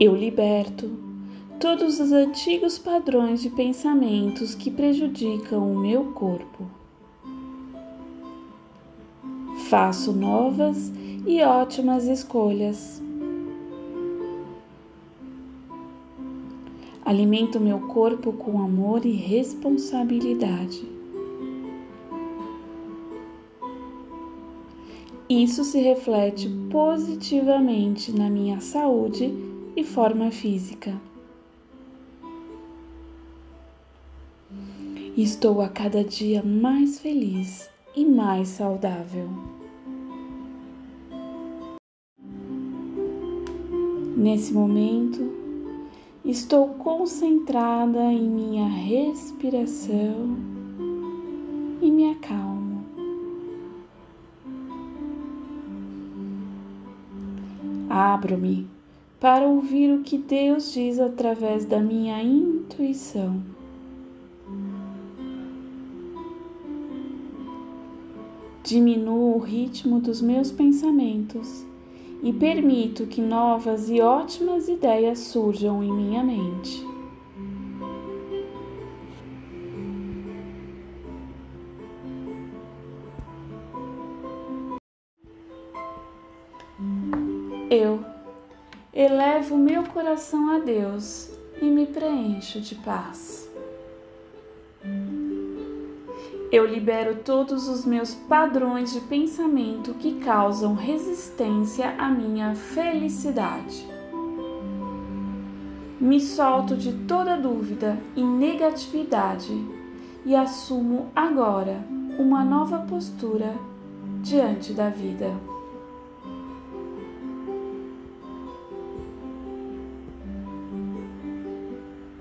Eu liberto todos os antigos padrões de pensamentos que prejudicam o meu corpo. Faço novas e ótimas escolhas. Alimento meu corpo com amor e responsabilidade. Isso se reflete positivamente na minha saúde e forma física. Estou a cada dia mais feliz e mais saudável. Nesse momento, estou concentrada em minha respiração e me acalmo. Abro-me para ouvir o que Deus diz através da minha intuição. Diminuo o ritmo dos meus pensamentos e permito que novas e ótimas ideias surjam em minha mente. Eu elevo meu coração a Deus e me preencho de paz. Eu libero todos os meus padrões de pensamento que causam resistência à minha felicidade. Me solto de toda dúvida e negatividade e assumo agora uma nova postura diante da vida.